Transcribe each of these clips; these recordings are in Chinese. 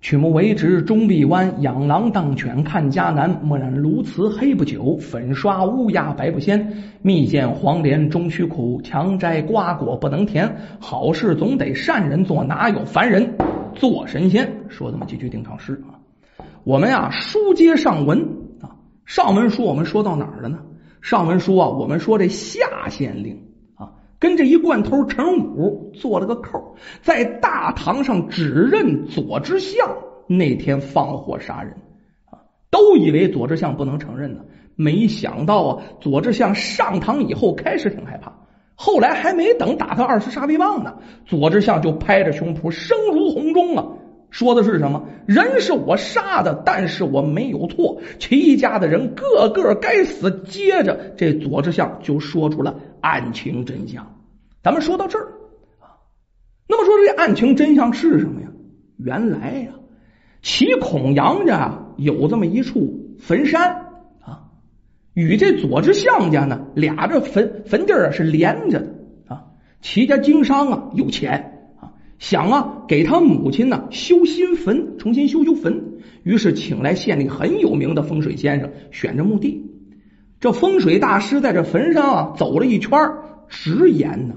曲目为直终必弯，养狼当犬看家难。墨染鸬鹚黑不久，粉刷乌鸦白不鲜。蜜饯黄连终须苦，强摘瓜果不能甜。好事总得善人做，哪有凡人做神仙？说这么几句定场诗啊。我们呀，书接上文啊，上文书我们说到哪儿了呢？上文书啊，我们说这夏县令。跟这一贯头陈武做了个扣，在大堂上指认左知相那天放火杀人。啊，都以为左知相不能承认呢，没想到啊，左知相上堂以后开始挺害怕，后来还没等打他二十杀威棒呢，左知相就拍着胸脯声如洪钟啊，说的是什么？人是我杀的，但是我没有错，齐家的人个个该死。接着这左之相就说出了。案情真相，咱们说到这儿啊，那么说这案情真相是什么呀？原来呀，齐孔杨家有这么一处坟山啊，与这左之相家呢俩这坟坟地啊是连着的啊。齐家经商啊有钱，想啊给他母亲呢修新坟，重新修修坟，于是请来县里很有名的风水先生选着墓地。这风水大师在这坟上啊走了一圈，直言呢，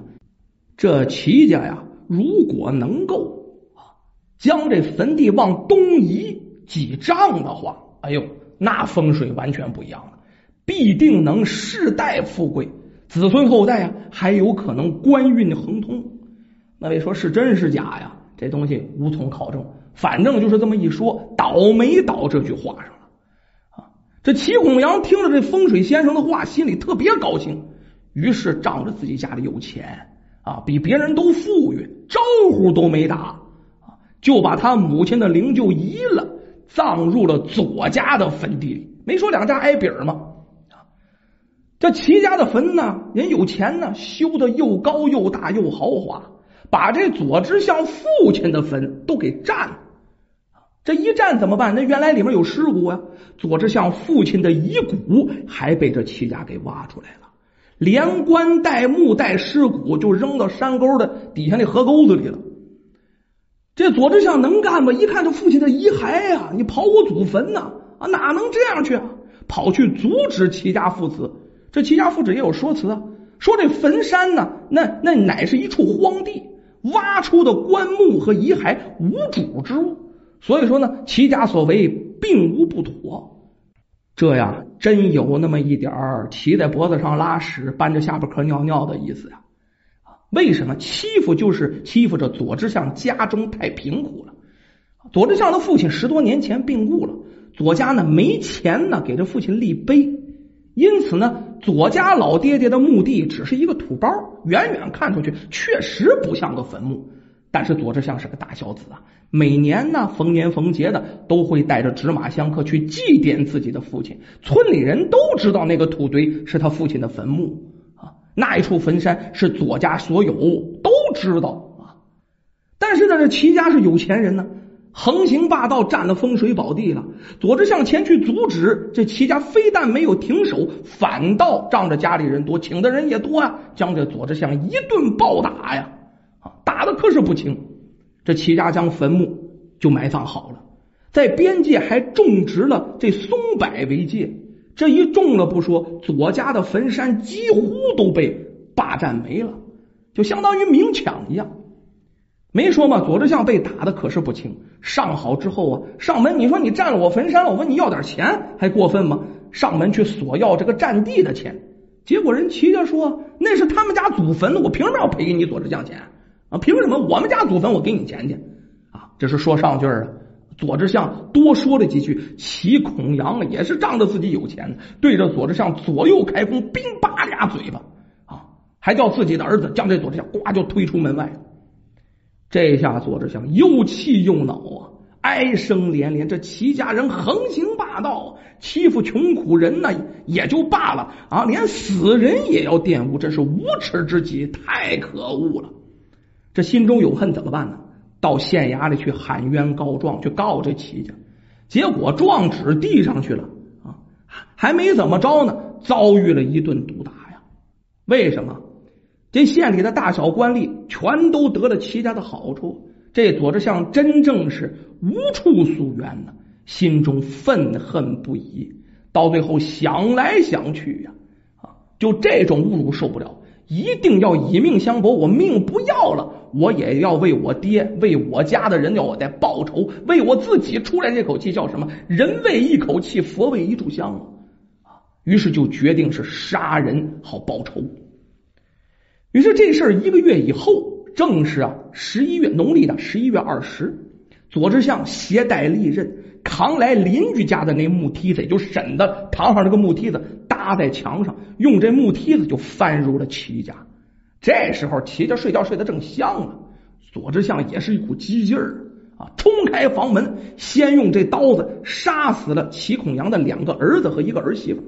这齐家呀，如果能够啊将这坟地往东移几丈的话，哎呦，那风水完全不一样了，必定能世代富贵，子孙后代啊还有可能官运亨通。那位说是真是假呀？这东西无从考证，反正就是这么一说，倒没倒这句话上了啊。这齐孔阳听了这风水先生的话，心里特别高兴，于是仗着自己家里有钱啊，比别人都富裕，招呼都没打啊，就把他母亲的灵柩移了，葬入了左家的坟地里。没说两家挨饼吗？啊，这齐家的坟呢，人有钱呢，修的又高又大又豪华，把这左之相父亲的坟都给占了。这一占怎么办？那原来里面有尸骨啊！左之相父亲的遗骨还被这齐家给挖出来了，连棺带木带尸骨就扔到山沟的底下那河沟子里了。这左之相能干吗？一看这父亲的遗骸呀，你刨我祖坟呢？啊，哪能这样去啊？跑去阻止齐家父子。这齐家父子也有说辞啊，说这坟山呢，那那乃是一处荒地，挖出的棺木和遗骸无主之物。所以说呢，齐家所为并无不妥，这呀真有那么一点儿骑在脖子上拉屎，搬着下巴壳尿尿的意思呀。为什么欺负就是欺负着左志向家中太贫苦了？左志向的父亲十多年前病故了，左家呢没钱呢给这父亲立碑，因此呢左家老爹爹的墓地只是一个土包，远远看出去确实不像个坟墓。但是左志相是个大孝子啊，每年呢逢年逢节的都会带着纸马香客去祭奠自己的父亲。村里人都知道那个土堆是他父亲的坟墓啊，那一处坟山是左家所有，都知道啊。但是呢，这齐家是有钱人呢，横行霸道，占了风水宝地了。左志向前去阻止，这齐家非但没有停手，反倒仗着家里人多，请的人也多啊，将这左志向一顿暴打呀。啊打的可是不轻，这齐家将坟墓就埋葬好了，在边界还种植了这松柏为界，这一种了不说，左家的坟山几乎都被霸占没了，就相当于明抢一样。没说嘛，左志相被打的可是不轻，上好之后啊，上门你说你占了我坟山了，我问你要点钱还过分吗？上门去索要这个占地的钱，结果人齐家说那是他们家祖坟，我凭什么要赔给你左志相钱？啊，凭什么我们家祖坟我给你钱去？啊，这是说上句啊。左志相多说了几句，齐孔阳也是仗着自己有钱，对着左志相左右开弓，并叭俩嘴巴啊，还叫自己的儿子将这左志相呱就推出门外。这下左之相又气又恼啊，哀声连连。这齐家人横行霸道，欺负穷苦人呢，也就罢了啊，连死人也要玷污，真是无耻之极，太可恶了。这心中有恨怎么办呢？到县衙里去喊冤告状，去告这齐家。结果状纸递上去了啊，还没怎么着呢，遭遇了一顿毒打呀。为什么？这县里的大小官吏全都得了齐家的好处，这左志相真正是无处诉冤呢，心中愤恨不已。到最后想来想去呀，啊，就这种侮辱受不了，一定要以命相搏。我命不要了，我也要为我爹、为我家的人要我再报仇，为我自己出来这口气叫什么？人为一口气，佛为一炷香啊！于是就决定是杀人好报仇。于是这事儿一个月以后，正是啊十一月农历的十一月二十，左志向携带利刃。扛来邻居家的那木梯子，也就沈的堂上这个木梯子搭在墙上，用这木梯子就翻入了齐家。这时候齐家睡觉睡得正香呢，左志向也是一股激劲儿啊，冲开房门，先用这刀子杀死了齐孔阳的两个儿子和一个儿媳妇。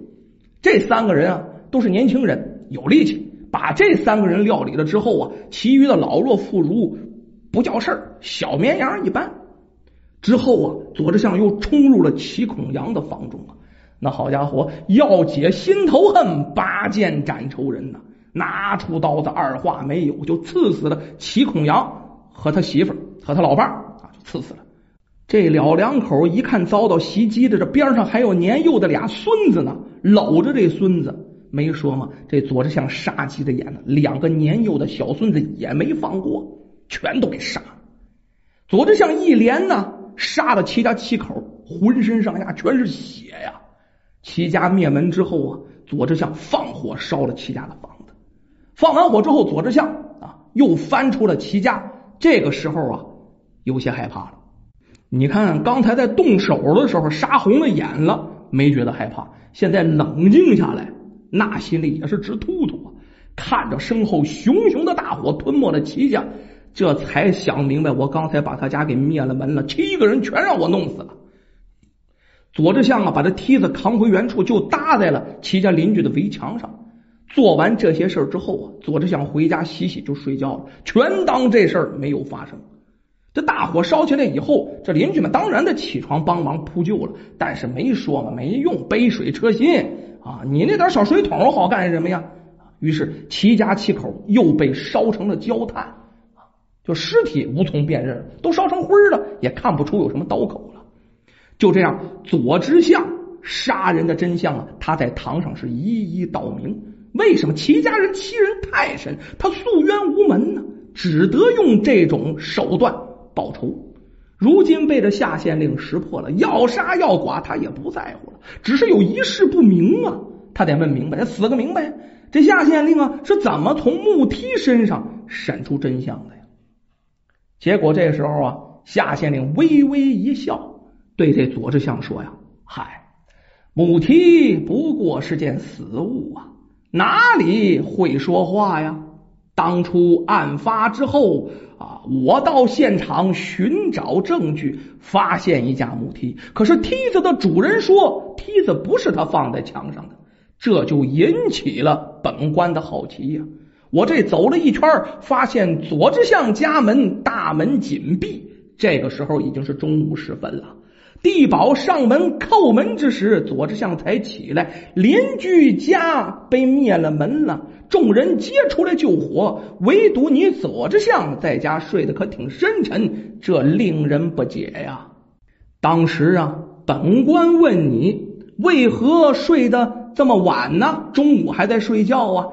这三个人啊都是年轻人，有力气。把这三个人料理了之后啊，其余的老弱妇孺不叫事儿，小绵羊一般。之后啊，左志向又冲入了齐孔阳的房中啊！那好家伙，要解心头恨，拔剑斩仇人呐！拿出刀子，二话没有就刺死了齐孔阳和他媳妇儿和他老伴儿啊，就刺死了。这老两口一看遭到袭击的，这边上还有年幼的俩孙子呢，搂着这孙子，没说吗？这左志向杀鸡的眼呢，两个年幼的小孙子也没放过，全都给杀了。左志向一连呢。杀了齐家七口，浑身上下全是血呀！齐家灭门之后啊，左志向放火烧了齐家的房子。放完火之后，左志向啊又翻出了齐家。这个时候啊，有些害怕了。你看，刚才在动手的时候杀红了眼了，没觉得害怕。现在冷静下来，那心里也是直突突啊！看着身后熊熊的大火吞没了齐家。这才想明白，我刚才把他家给灭了门了，七个人全让我弄死了。左志向啊，把这梯子扛回原处，就搭在了齐家邻居的围墙上。做完这些事之后啊，左志向回家洗洗就睡觉了，全当这事儿没有发生。这大火烧起来以后，这邻居们当然得起床帮忙扑救了，但是没说嘛，没用，杯水车薪啊！你那点小水桶好干什么呀？于是齐家七口又被烧成了焦炭。就尸体无从辨认，都烧成灰了，也看不出有什么刀口了。就这样，左知相杀人的真相啊，他在堂上是一一道明。为什么齐家人欺人太甚？他诉冤无门呢？只得用这种手段报仇。如今被这下县令识破了，要杀要剐他也不在乎了，只是有一事不明啊，他得问明白，死个明白。这下县令啊，是怎么从木梯身上审出真相的呀？结果这时候啊，夏县令微微一笑，对这左志相说：“呀，嗨，母梯不过是件死物啊，哪里会说话呀？当初案发之后啊，我到现场寻找证据，发现一架木梯，可是梯子的主人说梯子不是他放在墙上的，这就引起了本官的好奇呀。”我这走了一圈，发现左志向家门大门紧闭。这个时候已经是中午时分了。地保上门叩门之时，左志相才起来。邻居家被灭了门了，众人皆出来救火，唯独你左志相在家睡得可挺深沉，这令人不解呀。当时啊，本官问你为何睡得这么晚呢？中午还在睡觉啊？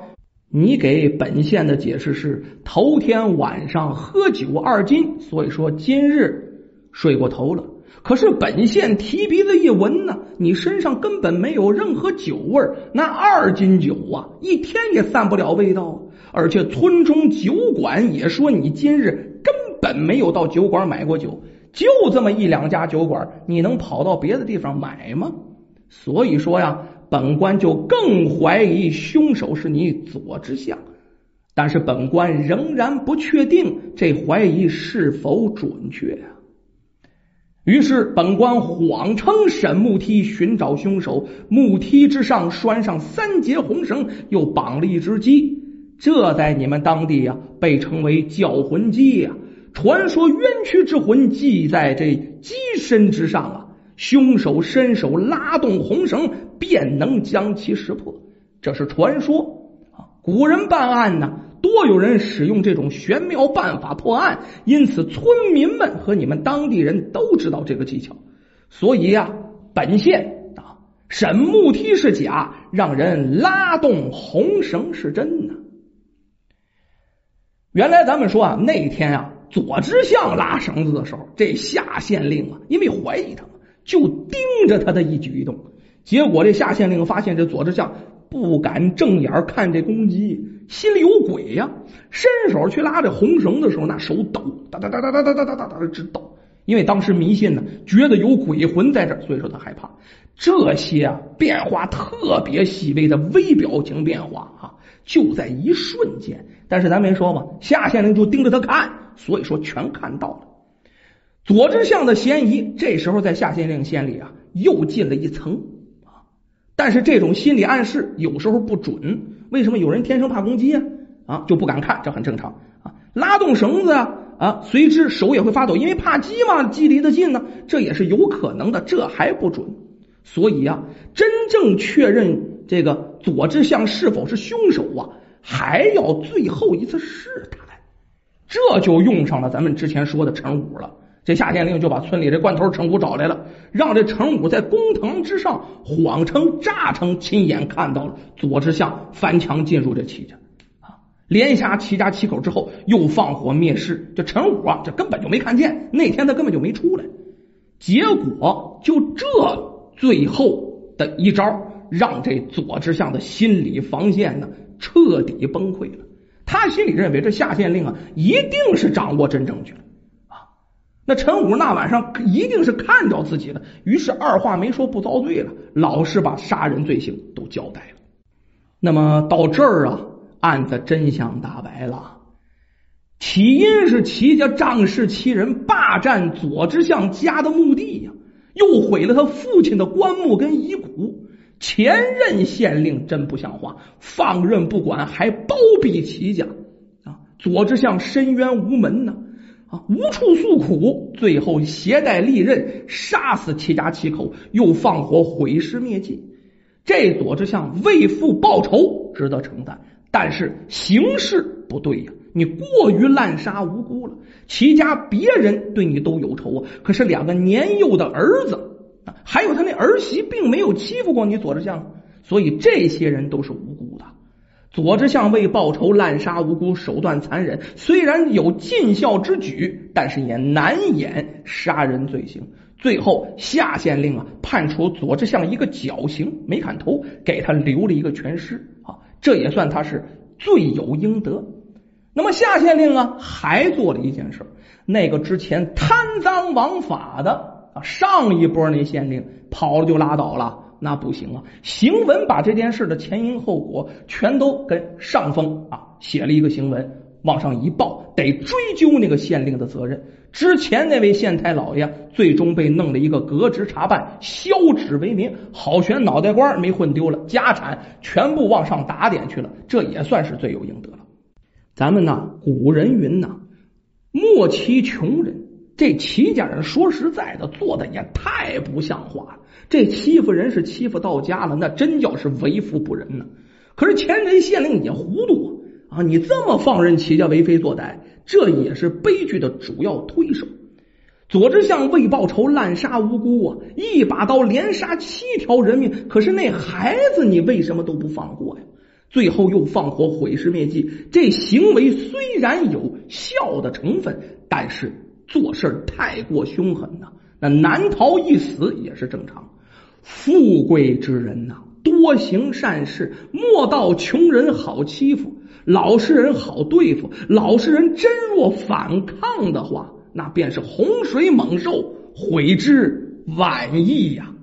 你给本县的解释是头天晚上喝酒二斤，所以说今日睡过头了。可是本县提鼻子一闻呢，你身上根本没有任何酒味那二斤酒啊，一天也散不了味道。而且村中酒馆也说你今日根本没有到酒馆买过酒，就这么一两家酒馆，你能跑到别的地方买吗？所以说呀。本官就更怀疑凶手是你左知相，但是本官仍然不确定这怀疑是否准确。于是本官谎称沈木梯寻找凶手，木梯之上拴上三节红绳，又绑了一只鸡，这在你们当地呀被称为叫魂鸡呀。传说冤屈之魂系在这鸡身之上啊。凶手伸手拉动红绳，便能将其识破。这是传说啊。古人办案呢，多有人使用这种玄妙办法破案，因此村民们和你们当地人都知道这个技巧。所以呀，本县啊，沈木梯是假，让人拉动红绳是真呢。原来咱们说啊，那天啊，左知相拉绳子的时候，这下县令啊，因为怀疑他，就盯着他的一举一动。结果这下县令发现这左知相不敢正眼看这公鸡，心里有鬼呀！伸手去拉这红绳的时候，那手抖，哒哒哒哒哒哒哒哒哒哒直抖。因为当时迷信呢，觉得有鬼魂在这，所以说他害怕。这些啊变化特别细微的微表情变化啊，就在一瞬间。但是咱没说嘛，夏县令就盯着他看，所以说全看到了左之相的嫌疑。这时候在夏县令心里啊，又进了一层。但是这种心理暗示有时候不准。为什么有人天生怕公鸡啊？啊，就不敢看，这很正常啊。拉动绳子啊啊，随之手也会发抖，因为怕鸡嘛，鸡离得近呢，这也是有可能的。这还不准。所以啊，真正确认这个左志向是否是凶手啊？还要最后一次试探，这就用上了咱们之前说的陈武了。这夏县令就把村里这关头陈武找来了，让这陈武在公堂之上谎称诈称亲眼看到了左之相翻墙进入这齐家啊，连下齐家七口之后，又放火灭尸。这陈武啊，这根本就没看见，那天他根本就没出来。结果就这最后的一招，让这左之相的心理防线呢。彻底崩溃了，他心里认为这夏县令啊，一定是掌握真证据了。那陈武那晚上一定是看着自己了，于是二话没说不遭罪了，老实把杀人罪行都交代了。那么到这儿啊，案子真相大白了。起因是齐家仗势欺人，霸占左之相家的墓地呀，又毁了他父亲的棺木跟遗骨。前任县令真不像话，放任不管，还包庇齐家啊！左之相深渊无门呢，啊无处诉苦，最后携带利刃杀死齐家七口，又放火毁尸灭迹。这左之相为父报仇，值得称赞，但是形势不对呀！你过于滥杀无辜了，齐家别人对你都有仇啊，可是两个年幼的儿子。还有他那儿媳并没有欺负过你左志相，所以这些人都是无辜。左之相为报仇滥杀无辜，手段残忍，虽然有尽孝之举，但是也难掩杀人罪行。最后夏县令啊判处左志相一个绞刑，没砍头，给他留了一个全尸啊，这也算他是罪有应得。那么夏县令啊还做了一件事，那个之前贪赃枉法的。啊，上一波那县令跑了就拉倒了，那不行啊！行文把这件事的前因后果全都跟上峰啊写了一个行文，往上一报，得追究那个县令的责任。之前那位县太老爷最终被弄了一个革职查办，削职为民，好悬脑袋瓜没混丢了，家产全部往上打点去了，这也算是罪有应得了。咱们呢，古人云呐，莫欺穷人。这齐家人说实在的，做的也太不像话了。这欺负人是欺负到家了，那真叫是为富不仁呢。可是前任县令也糊涂啊！你这么放任齐家为非作歹，这也是悲剧的主要推手。左之相为报仇滥杀无辜啊，一把刀连杀七条人命。可是那孩子你为什么都不放过呀？最后又放火毁尸灭迹，这行为虽然有孝的成分，但是。做事太过凶狠呐，那难逃一死也是正常。富贵之人呐，多行善事，莫道穷人好欺负，老实人好对付。老实人真若反抗的话，那便是洪水猛兽，悔之晚矣呀。